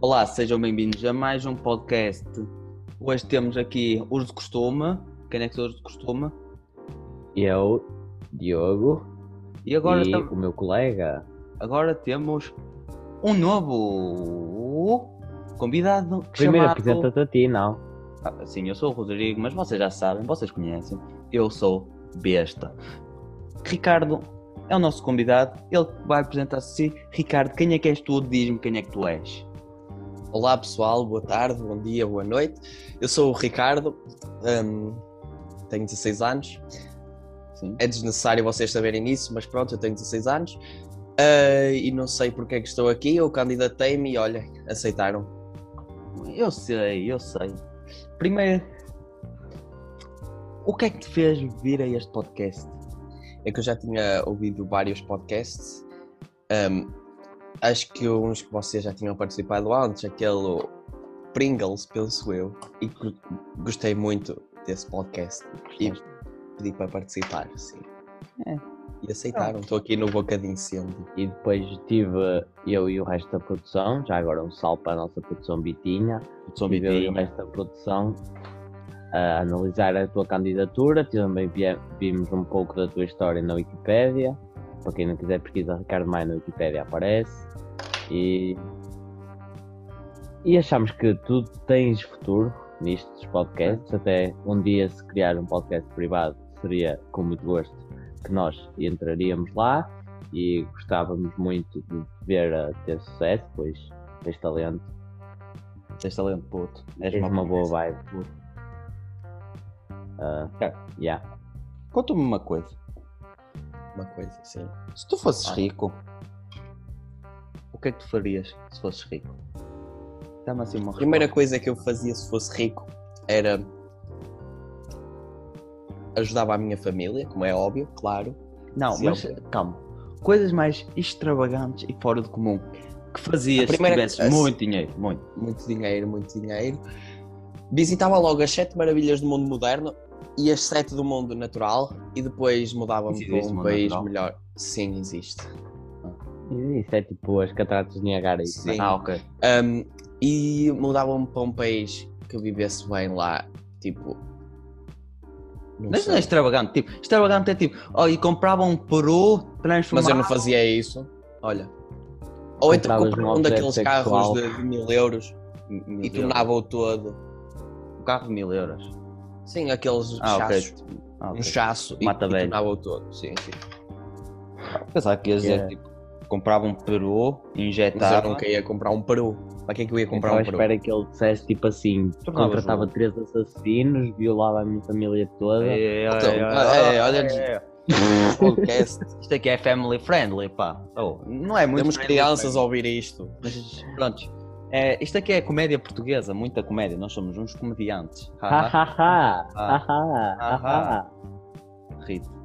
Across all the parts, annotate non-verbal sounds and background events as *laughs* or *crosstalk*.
Olá, sejam bem-vindos a mais um podcast. Hoje temos aqui os de costume. Quem é que são os de costume? Eu, Diogo, E agora, e tam- o meu colega. agora temos um novo convidado Primeiro chamado... apresenta-te a ti, não? Ah, sim, eu sou o Rodrigo, mas vocês já sabem, vocês conhecem. Eu sou Besta. Ricardo é o nosso convidado. Ele vai apresentar-se a si. Ricardo, quem é que és tu? Diz-me quem é que tu és. Olá pessoal, boa tarde, bom dia, boa noite. Eu sou o Ricardo, hum, tenho 16 anos. Sim. É desnecessário vocês saberem isso, mas pronto, eu tenho 16 anos. Ah, e não sei porque é que estou aqui, eu candidatei-me e olha, aceitaram. Eu sei, eu sei. Primeiro, o que é que te fez vir a este podcast? É que eu já tinha ouvido vários podcasts. Hum, acho que uns que vocês já tinham participado antes, aquele Pringles, penso eu, e gostei muito desse podcast. E pedi para participar, sim. É. E aceitaram, estou aqui no boca de incêndio. E depois tive eu e o resto da produção, já agora um salve para a nossa produção Bitinha. Sou Tive eu e o Bitinha. resto da produção a analisar a tua candidatura. Também vimos um pouco da tua história na Wikipédia. Para quem não quiser pesquisar Ricardo Maia na Wikipédia aparece. E, e achamos que tu tens futuro nestes podcasts. Até um dia se criar um podcast privado seria com muito gosto que nós entraríamos lá e gostávamos muito de ver a ter sucesso, pois tens talento, Tens talento, puto. És tens uma boa vibe. Ah, yeah. Conta-me uma coisa. Uma coisa assim. Se tu fosses rico, o que é que tu farias se fosses rico? Dá-me assim uma A primeira coisa que eu fazia se fosse rico era. ajudava a minha família, como é óbvio, claro. Não, mas calma. Coisas mais extravagantes e fora do comum que fazias A primeira- se tivesses a- muito dinheiro. Muito. Muito dinheiro, muito dinheiro. Visitava logo as sete maravilhas do mundo moderno e as sete do mundo natural e depois mudava-me Isso para existe, um país natural? melhor. Sim, existe. E Isso é tipo as cataratas de Niagara. Isso, Sim. Ah, ok. Um, e mudava-me para um país que eu vivesse bem lá, tipo. Não Mas não é sei. extravagante. Tipo, extravagante é tipo, oh, e comprava um peru, transformava. Mas eu não fazia isso. Olha. Ou então Compravas comprava um daqueles sexual. carros de, de mil euros Mil e tornava-o todo. Um carro de mil euros. Sim, aqueles Ah, chassos. Ah, ok. Um chasso Mata e velho. todo. Sim, sim. Pensava que ia dizer, Yeah. tipo, comprava um peru, Mas eu injetava. nunca ia comprar um peru. Para que é que eu ia comprar à um peru? espera que ele dissesse tipo assim: contratava três assassinos, violava a minha família toda. É, Então, é, é, é, olha- é. Podcast. Isto aqui é family friendly, pá. Oh, não é muito Temos crianças a ouvir isto. Mas pronto. É, isto aqui é comédia portuguesa, muita comédia. Nós somos uns comediantes. Ha Haha. ha ha! Ha ha! Ha ha! Rito.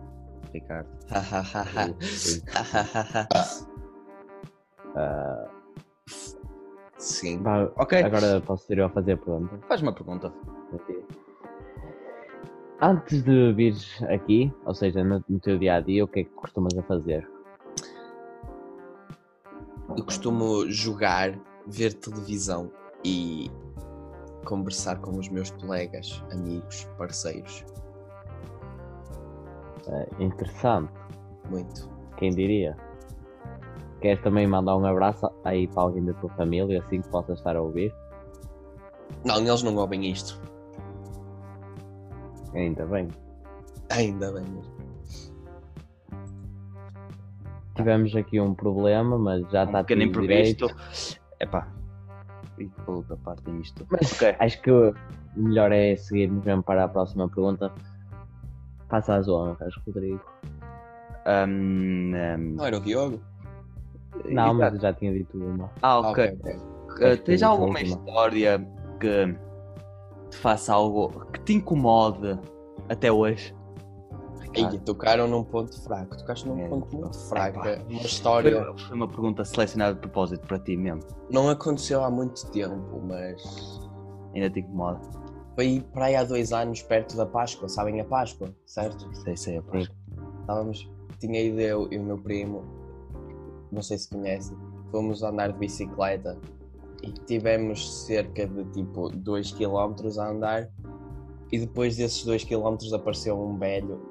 Ricardo. Sim. vá, Ok. Agora posso ir eu a fazer a pergunta. Faz uma pergunta. Antes de vires aqui, ou seja, no, no teu dia a dia, o que é que costumas a fazer? Eu costumo jogar, ver televisão e conversar com os meus colegas, amigos, parceiros. Ah, interessante, Muito. quem diria? Queres também mandar um abraço aí para alguém da tua família, assim que possa estar a ouvir? Não, eles não ouvem isto. Ainda bem. Ainda bem mesmo. Tivemos aqui um problema, mas já Um está pequeno tudo imprevisto. direito. Epá. E puta parte nisto. Mas Ok. acho que o melhor é seguirmos mesmo para a próxima pergunta. Passa as honras, Rodrigo. Ahm, ahm, Não era o Diogo? Não, mas eu já tinha dito uma. Ah, Ah, ok. ok, ok. Uh, tens alguma última. história que te faça algo que te incomode até hoje? Ei, tocaram num ponto fraco. Tocaste num É, ponto muito epá. fraco. Uma história. Foi, foi uma pergunta selecionada de propósito para ti mesmo. Não aconteceu há muito tempo, mas Ainda te incomoda. foi para aí há dois anos, perto da Páscoa. Sabem a Páscoa, certo? Sei, sei, é Sim. Estávamos, tinha ido eu e o meu primo, não sei se conhecem, fomos andar de bicicleta e tivemos cerca de tipo 2 km a andar e depois desses 2 km apareceu um velho.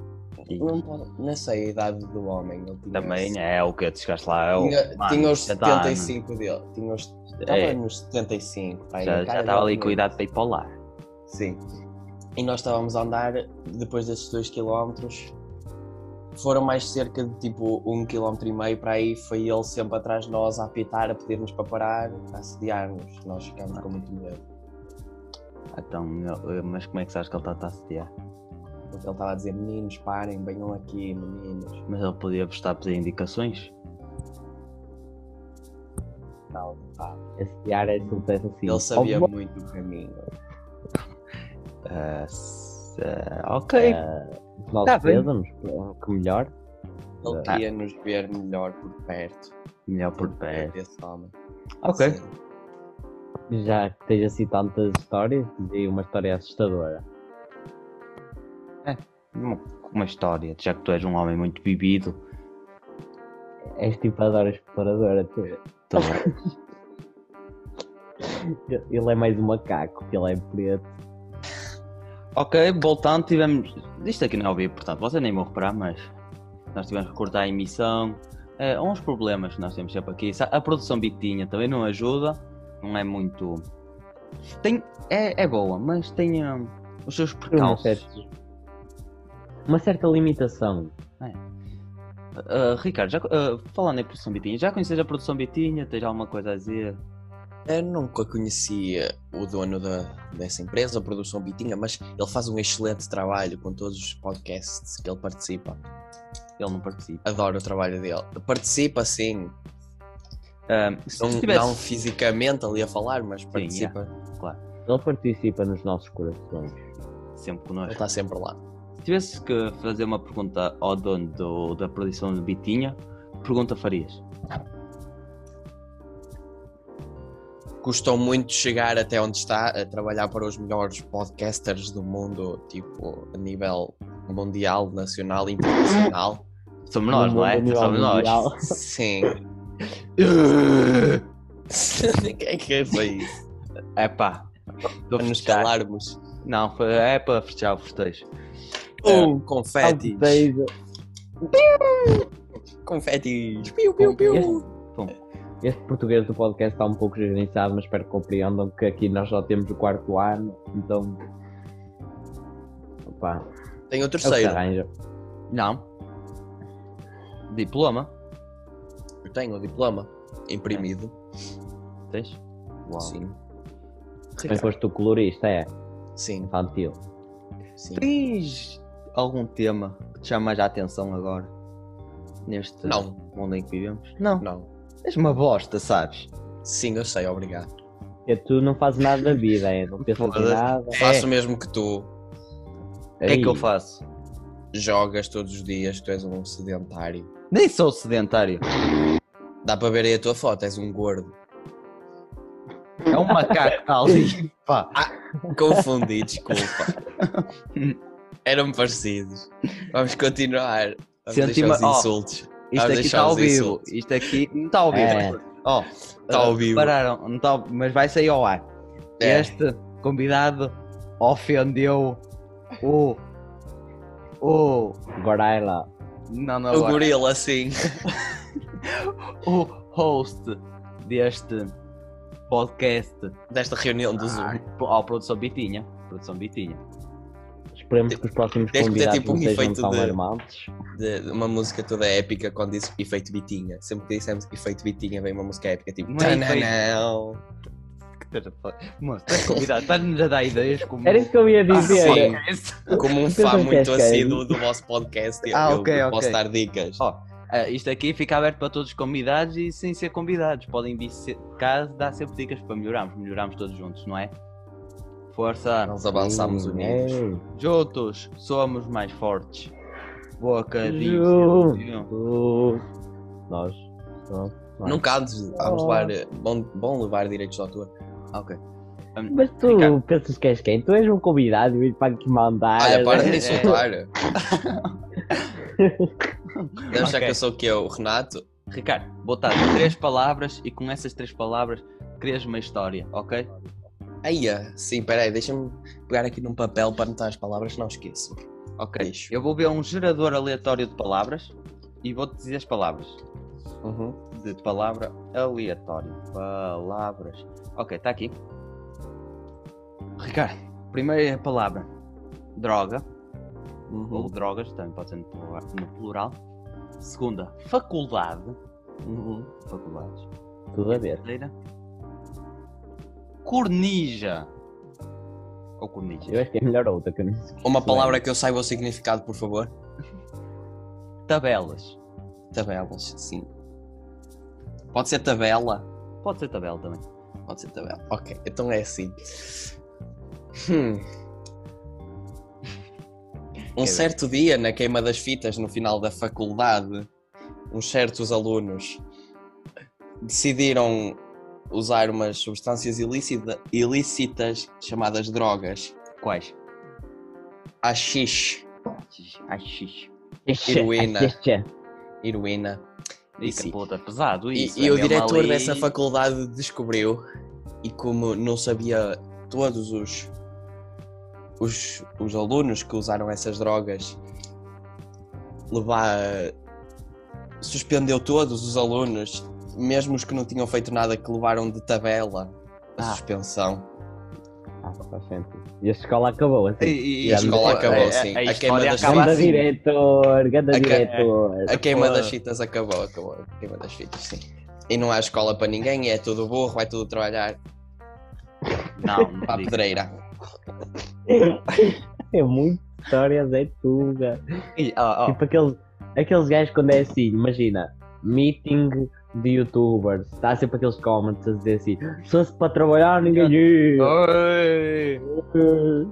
Não, pode- não sei a idade do homem. Também é o que chegaste lá. É o, Tinha, mano, tinha os 70 anos. 75 dele. Tinha os, estava É, nos 75. pá, e já a já estava ali com tinha- idade para ir para o lar. Sim. E nós estávamos a andar, depois desses 2 km, foram mais cerca de tipo 1 km e meio para aí, foi ele sempre atrás de nós a apitar, a pedir-nos para parar, a assediar-nos. Nós ficámos com muito medo. Então, eu- mas como é que sabes que ele está a assediar? Porque ele estava a dizer, meninos, parem, venham aqui, meninos. Mas ele podia estar a pedir indicações? Não, pá. Esse diário é assim. Ele sabia "Oh, muito o caminho. Ah, se- ah, ok. os nossos Tá bem. pésamos, que melhor. Ele Ah. queria nos ver melhor por perto. Melhor por perto. Esse homem. Ok. Já que tens assim tantas histórias, diz uma história assustadora. Uma, uma história, já que tu és um homem muito bebido. És tipo a Dora Exploradora, tu. *laughs* tu- Ele é mais um macaco, ele é preto. ok, voltando, tivemos. Isto aqui não é ao vivo, portanto, vocês nem vão reparar, mas nós tivemos que cortar a emissão. É, há uns problemas que nós temos sempre aqui. A produção bitinha também não ajuda, não é muito. Tem, é, é boa, mas tem hum, os seus percalços. Uma certa limitação. Ah, Ricardo, já, ah, falando em produção bitinha, já conheces a produção bitinha? Tens alguma coisa a dizer? Eu nunca conhecia o dono da, dessa empresa, a Produção Bitinha, mas ele faz um excelente trabalho com todos os podcasts que ele participa. Ele não participa. Adoro o trabalho dele. Participa sim, se não, tivesse- não fisicamente ali a falar, mas Sim, participa. Ele participa nos nossos corações. sempre Ele connosco. está sempre lá. Se tivesse que fazer uma pergunta ao dono do- da produção de Bitinha, que pergunta farias? Custou muito chegar até onde está, a trabalhar para os melhores podcasters do mundo, tipo, a nível mundial, nacional e internacional. Somos nós, não é? Somos nós. *laughs* Sim. *laughs* Quem é que foi isso? É pá. Estou a Para nos calarmos. Não, foi, é para festejar o festejo. Um, confetes. Alteja. Confetes. Piu, piu, piu. Este português do podcast está um pouco gerenciado, mas espero que compreendam que aqui nós só temos o quarto ano, então. Opa, Tem o é o terceiro. Não. Diploma. Eu tenho o diploma imprimido. Tens? Uau. Sim. Foste o colorista, é? Sim, Infantil. sim. Tens algum tema que te chama mais a atenção agora? Neste Não. mundo em que vivemos? Não. Não. És uma bosta, sabes? Sim, eu sei, obrigado. Porque tu não fazes nada da vida, é? Não pensas em nada. Faço o mesmo que tu. O que é que eu faço? Jogas todos os dias, tu és um sedentário. Nem sou sedentário. Dá para ver aí a tua foto, és um gordo. É um macaco que está ali. Pá. Confundi, desculpa. *laughs* Eram parecidos. Vamos continuar. Vamos Senti-me- deixar os oh. insultos. Isto Vamos aqui está ao vivo. insultos. Isto aqui não está ao vivo. É. Ó, Tá ao vivo. Pararam, não tá, mas vai sair ao ar. É. Este convidado ofendeu o. O. Gorila. Não, não, O agora. gorila, sim. *laughs* o host deste podcast. Desta reunião do Zoom. Ó, produção Bitinha. Produção Bitinha. Esperemos que os próximos ter, convidados tipo, um não sejam efeito tão de- armados. De, de uma música toda épica quando disse efeito Bitinha. Sempre que dissemos efeito Bitinha vem uma música épica tipo. Não é "Tananão". Moço, és convidado, estás-nos a dar ideias como. Era isso que eu ia dizer. sim. Como um fã muito assíduo do vosso podcast, eu, Ah, eu ok, posso dar dicas. Ó, Ah, isto aqui fica aberto para todos os convidados e sem ser convidados. Podem vir se- caso dá sempre dicas para melhorarmos. Melhoramos todos juntos, não é? Força! Nós avançamos Sim, unidos. ei. Juntos somos mais fortes. Bocadinho. Juntos. Nós. nós, nós. Nunca antes vamos levar. eh, Bom, bom levar direitos de autor. Ok. Um, Mas tu Ricardo. pensas que és quem? Tu és um convidado e para aqui mandar. Olha, para de é. *laughs* insultar. *laughs* Deve achar Ok. que eu sou o que? O Renato? Ricardo, vou dar três palavras e com essas três palavras crias uma história, ok? Aia, sim, peraí, deixa-me pegar aqui num papel para anotar as palavras, não esqueço. Ok. Eu vou ver um gerador aleatório de palavras e vou-te dizer as palavras. Uhum. De palavra aleatório. Palavras. Ok, está aqui. Ricardo, primeira palavra. Droga. Ou Uhum. drogas, também pode ser no plural. no plural. Segunda, faculdade. Uhum. Faculdades. Tudo a ver. Terceira, cornija. Ou cornija. Eu acho que é melhor outra que eu não sei. Uma palavra que eu saiba o significado, por favor. Tabelas. Tabelas, sim. Pode ser tabela. Pode ser tabela também. Pode ser tabela. Ok, então é assim. Hum. Um certo dia, na queima das fitas, no final da faculdade, uns certos alunos decidiram usar umas substâncias ilícita- ilícitas chamadas drogas. Quais? Haxixe, Ai, xixi. Heroína. Heroína. heroína. E, Isso, puta, pesado E, isso. e é o mesmo diretor ali- dessa faculdade descobriu e como não sabia todos os, os, os alunos que usaram essas drogas levar suspendeu todos os alunos, mesmo os que não tinham feito nada que levaram de tabela a Ah. suspensão. Ah, faz sentido. E a escola acabou assim. E, E a escola depois- acabou, a- sim. A, A história queima das acaba Ganda assim. diretor, ganda A diretor. A queima Pô. das fitas acabou, acabou. A queima das fitas, sim. E não há escola para ninguém, é tudo burro, vai tudo trabalhar Não, não para a pedreira. *laughs* É muito histórias, é tuga. E, ó, ó, Tipo aqueles, aqueles gajos quando é assim, imagina, meeting de youtubers, está sempre aqueles comments a dizer assim, se fosse para trabalhar ninguém ia. Oi,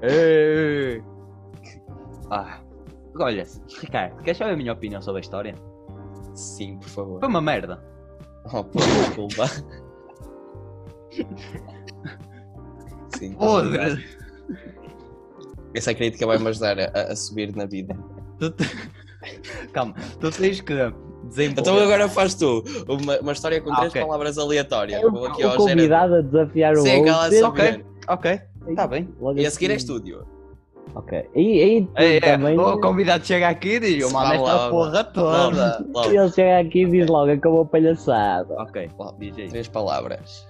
ei. Ah, olha, Ricardo, queres saber a minha opinião sobre a história? Sim, por favor. Foi uma merda. Oh, pô, desculpa. Sim. Podre. Essa crítica vai-me ajudar a, a subir na vida. Tu te- *laughs* Calma, tu tens que Então agora faz tu uma, uma história com Ah, três ok. palavras aleatórias. É Vou aqui o ao convidado a desafiar o Sim, outro. ok. Ok, está bem. Logo E a seguir é assim. estúdio. Ok. E aí É, é, também. o convidado chega aqui e diz: Eu lá, esta porra toda. Logo, logo. Ele chega aqui e diz logo acabou a palhaçada. Ok, Logo. diz aí. Três palavras.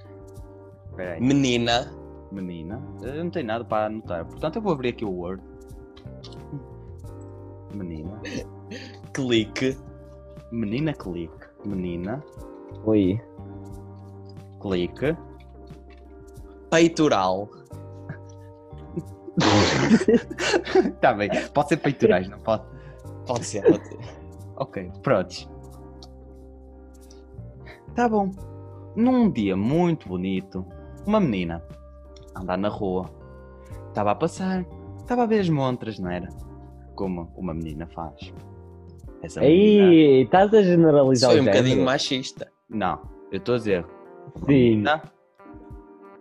Menina, Menina. Eu não tenho nada para anotar. Portanto, eu vou abrir aqui o Word. Menina. *laughs* clique, Menina, clique. Menina, Ui. clique. peitoral. *laughs* Tá bem. Pode ser peitorais, não pode? Pode ser, pode ser. Ok, prontos. Tá bom. Num dia muito bonito, uma menina a andar na rua. Estava a passar. Estava a ver as montras, não era? Como uma menina faz. Essa menina... Aí, estás a generalizar Sou o um bocadinho é machista. Não, eu estou a dizer. Sim. Menina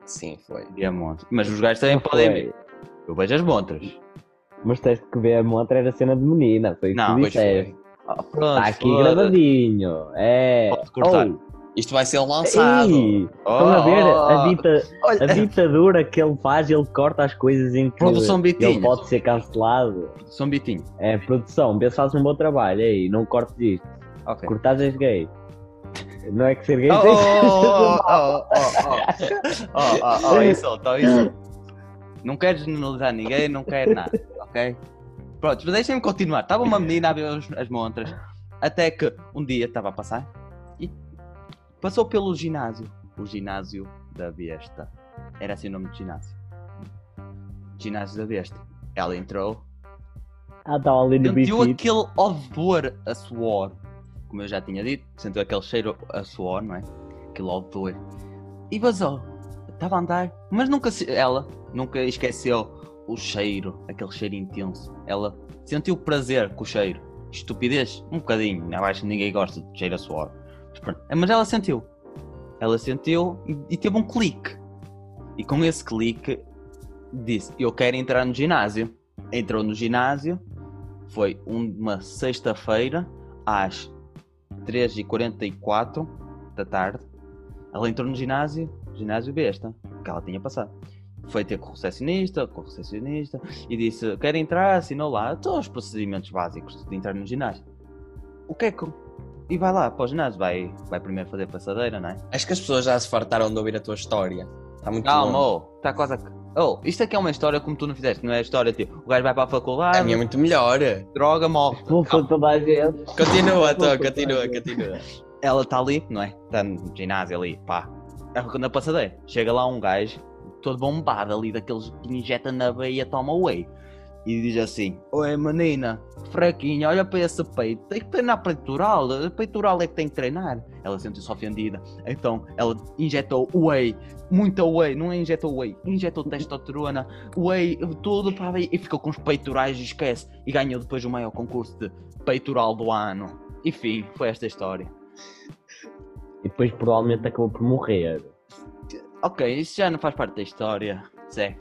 Sim, foi. e a montra. Mas os gajos também Não podem ver. Eu vejo as montras. Mas tens que ver a montra era cena de menina. Foi o que Não, tu disseste. foi. Ah, pronto, Está aqui gravadinho. É. Pode cortar. Oh, Isto vai ser lançado. ei, Estão a ver a, Oh, dita, olha, a ditadura que ele faz, ele corta as coisas em que Produção ele Bitinhos. pode ser cancelado. São bitinho. É produção, vê se fazes um bom trabalho. Ei, não cortes isto. Ok. Cortares és gay. Não é que ser gay Oh, tem oh, oh, oh, oh, oh, oh, oh, isso, oh, isso. Não quero generalizar ninguém, não quero nada, ok? Pronto, mas deixem-me continuar. Estava uma *laughs* menina a ver as, as montras, até que um dia estava a passar e passou pelo ginásio. O ginásio da besta. Era assim o nome do ginásio. Ginásio da besta. Ela entrou, sentiu aquele odor a suor, como eu já tinha dito, sentiu aquele cheiro a suor, não é? Aquele odor. E vazou. Estava a andar, mas nunca se... ela nunca esqueceu o cheiro, aquele cheiro intenso. Ela sentiu prazer com o cheiro. Estupidez, um bocadinho, que ninguém gosta de cheiro a suor. Mas, pronto. Mas ela sentiu. Ela sentiu e, e teve um clique. E com esse clique disse: Eu quero entrar no ginásio. Entrou no ginásio, foi uma sexta-feira, às 3h44 da tarde. Ela entrou no ginásio, ginásio besta, que ela tinha passado. Foi ter com o recepcionista, com o recepcionista, e disse: Quer entrar? Assinou lá todos os procedimentos básicos de entrar no ginásio. O que é que. E vai lá para o ginásio, vai, vai primeiro fazer passadeira, não é? Acho que as pessoas já se fartaram de ouvir a tua história. Está muito Calma, longe. oh, está quase a. Oh, isto aqui é uma história como tu não fizeste, não é a história tipo, o gajo vai para a faculdade, A minha é muito melhor. droga, morre. Expulsou toda a gente. Continua, Desculpa, continua, continua. ela está ali, não é? Está no ginásio ali, pá. É Na passadeira. Chega lá um gajo, todo bombado ali, daqueles que injeta na veia, toma whey. E diz assim: Oi menina, fraquinha, olha para esse peito, tem que treinar peitoral, peitoral é que tem que treinar. Ela sentiu-se ofendida, então ela injetou whey, muita whey, não é injetou whey, injetou testosterona, whey, tudo para ver, e ficou com os peitorais e esquece. E ganhou depois o maior concurso de peitoral do ano. Enfim, foi esta a história. E depois provavelmente acabou por morrer. Ok, isso já não faz parte da história. Zé.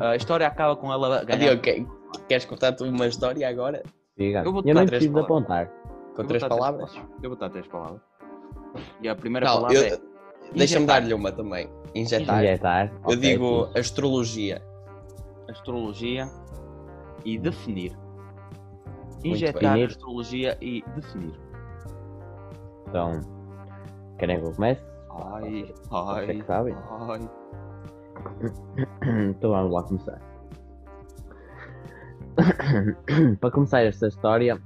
A, a história acaba com ela ganhar. Diogo, que- queres contar-te uma história agora? Diga. Eu vou Eu, dar nem três preciso de palavras. apontar. Com três palavras? Eu vou botar três palavras. E a primeira Não, palavra eu- é. deixa-me dar-lhe uma também. Injetar. Injetar. Eu ok, digo astrologia. Astrologia e definir. bem. Injetar Definir. astrologia e definir. Então, querem que eu comece? Ai, ai, que sabe. ai. *coughs* Então vamos lá começar. *coughs* Para começar esta história,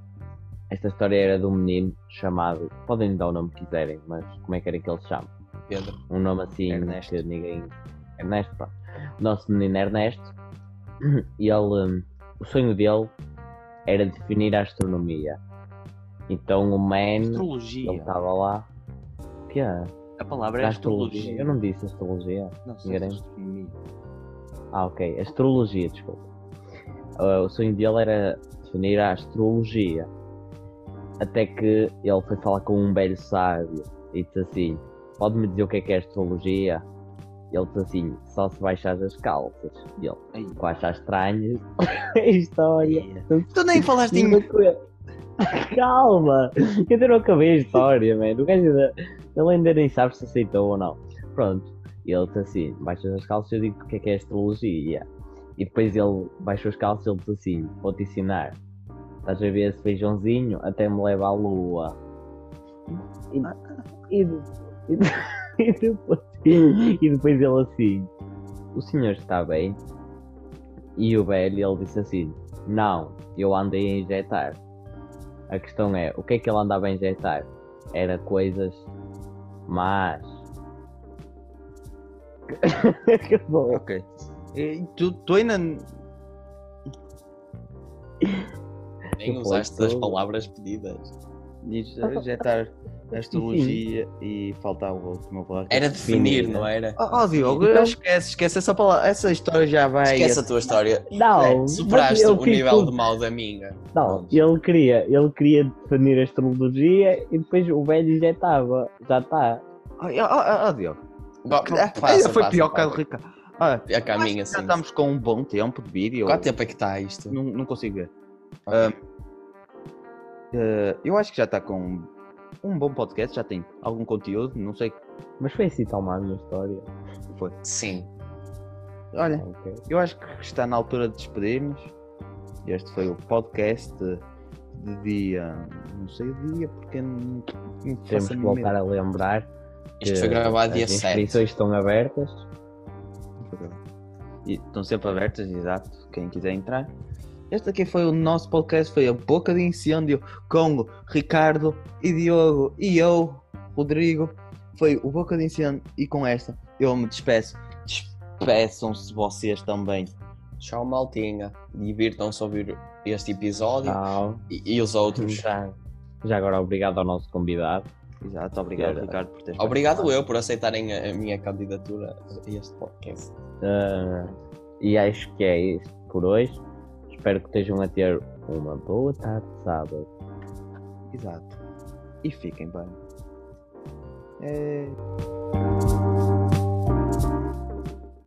esta história era de um menino chamado, podem dar o nome que quiserem, mas como é que era que ele se chama? Pedro. Um nome assim Ernesto. que ninguém. Ernesto, pronto. O nosso menino Ernesto, *coughs* e ele, hum, o sonho dele era definir a astronomia. Então o man, ele Astrologia. estava lá. O que é? A palavra é Astrologia. Eu não disse astrologia. Não astronomia. Ah, ok. Astrologia, desculpa. Ah, o sonho dele era definir a astrologia. Até que ele foi falar com um velho sábio e disse assim: Pode-me dizer o que é que é astrologia? E ele disse assim: Só se baixar as calças. E ele, Ai, com achar estranho, *laughs* a história. Tu nem falaste em. *laughs* Calma! Eu não acabei a história, mano. O gajo ainda. Ele ainda nem sabe se aceitou ou não. Pronto. Ele disse assim: baixas as calças, eu digo o que é que é astrologia. E depois ele baixou as calças e ele disse assim: vou-te ensinar. Estás a ver esse feijãozinho? Até me leva à lua. E, e, e, *laughs* e depois, e depois ele assim: o senhor está bem? E o velho ele disse assim: não, eu andei a injetar. A questão é, o que é que ele andava a injetar? Era coisas más. Acabou. *laughs* Ok. E tu, tu ainda. Nem Que usaste as palavras pedidas. Dizes injetar astrologia e faltava o último palavra. Era definir, Definir, não era? Oh, oh, Diogo, Então- esquece, esquece essa palavra. Essa história já vai. Esquece a tua história. Não, É, superaste o nível de mal da minha. Não, ele queria, ele queria definir a astrologia e depois o velho. Já está. Oh, oh, oh, Diogo. Ah, passa, foi passa, pior que a. Ricardo. Ah, É já estamos com um bom tempo de vídeo. Quanto tempo é que está isto? Não, não consigo ver. Ok. Ah, eh, eu acho que já está com um bom podcast, já tem algum conteúdo, não sei. Mas foi assim tão má a minha história. Sim. Olha, Ok. eu acho que está na altura de despedirmos. Este foi o podcast de, dia. Não sei o dia, porque não, não Temos faço que voltar a lembrar Isto foi gravado dia as 7. inscrições estão abertas. E estão sempre abertas, exato. Quem quiser entrar. Este aqui foi o nosso podcast, foi a Boca de Incêndio com Ricardo e Diogo e eu, Rodrigo. Foi o Boca de Incêndio e com esta eu me despeço. Despeçam-se vocês também. Tchau, maltinha. Divirtam-se a ouvir este episódio e, e os outros. Já, já agora obrigado ao nosso convidado. Exato, obrigado Ricardo por teres Obrigado participado. eu por aceitarem a, a minha candidatura a este podcast. Ah, e acho que é isto por hoje. Espero que estejam a ter uma boa tarde de sábado. Exato. E fiquem bem. É...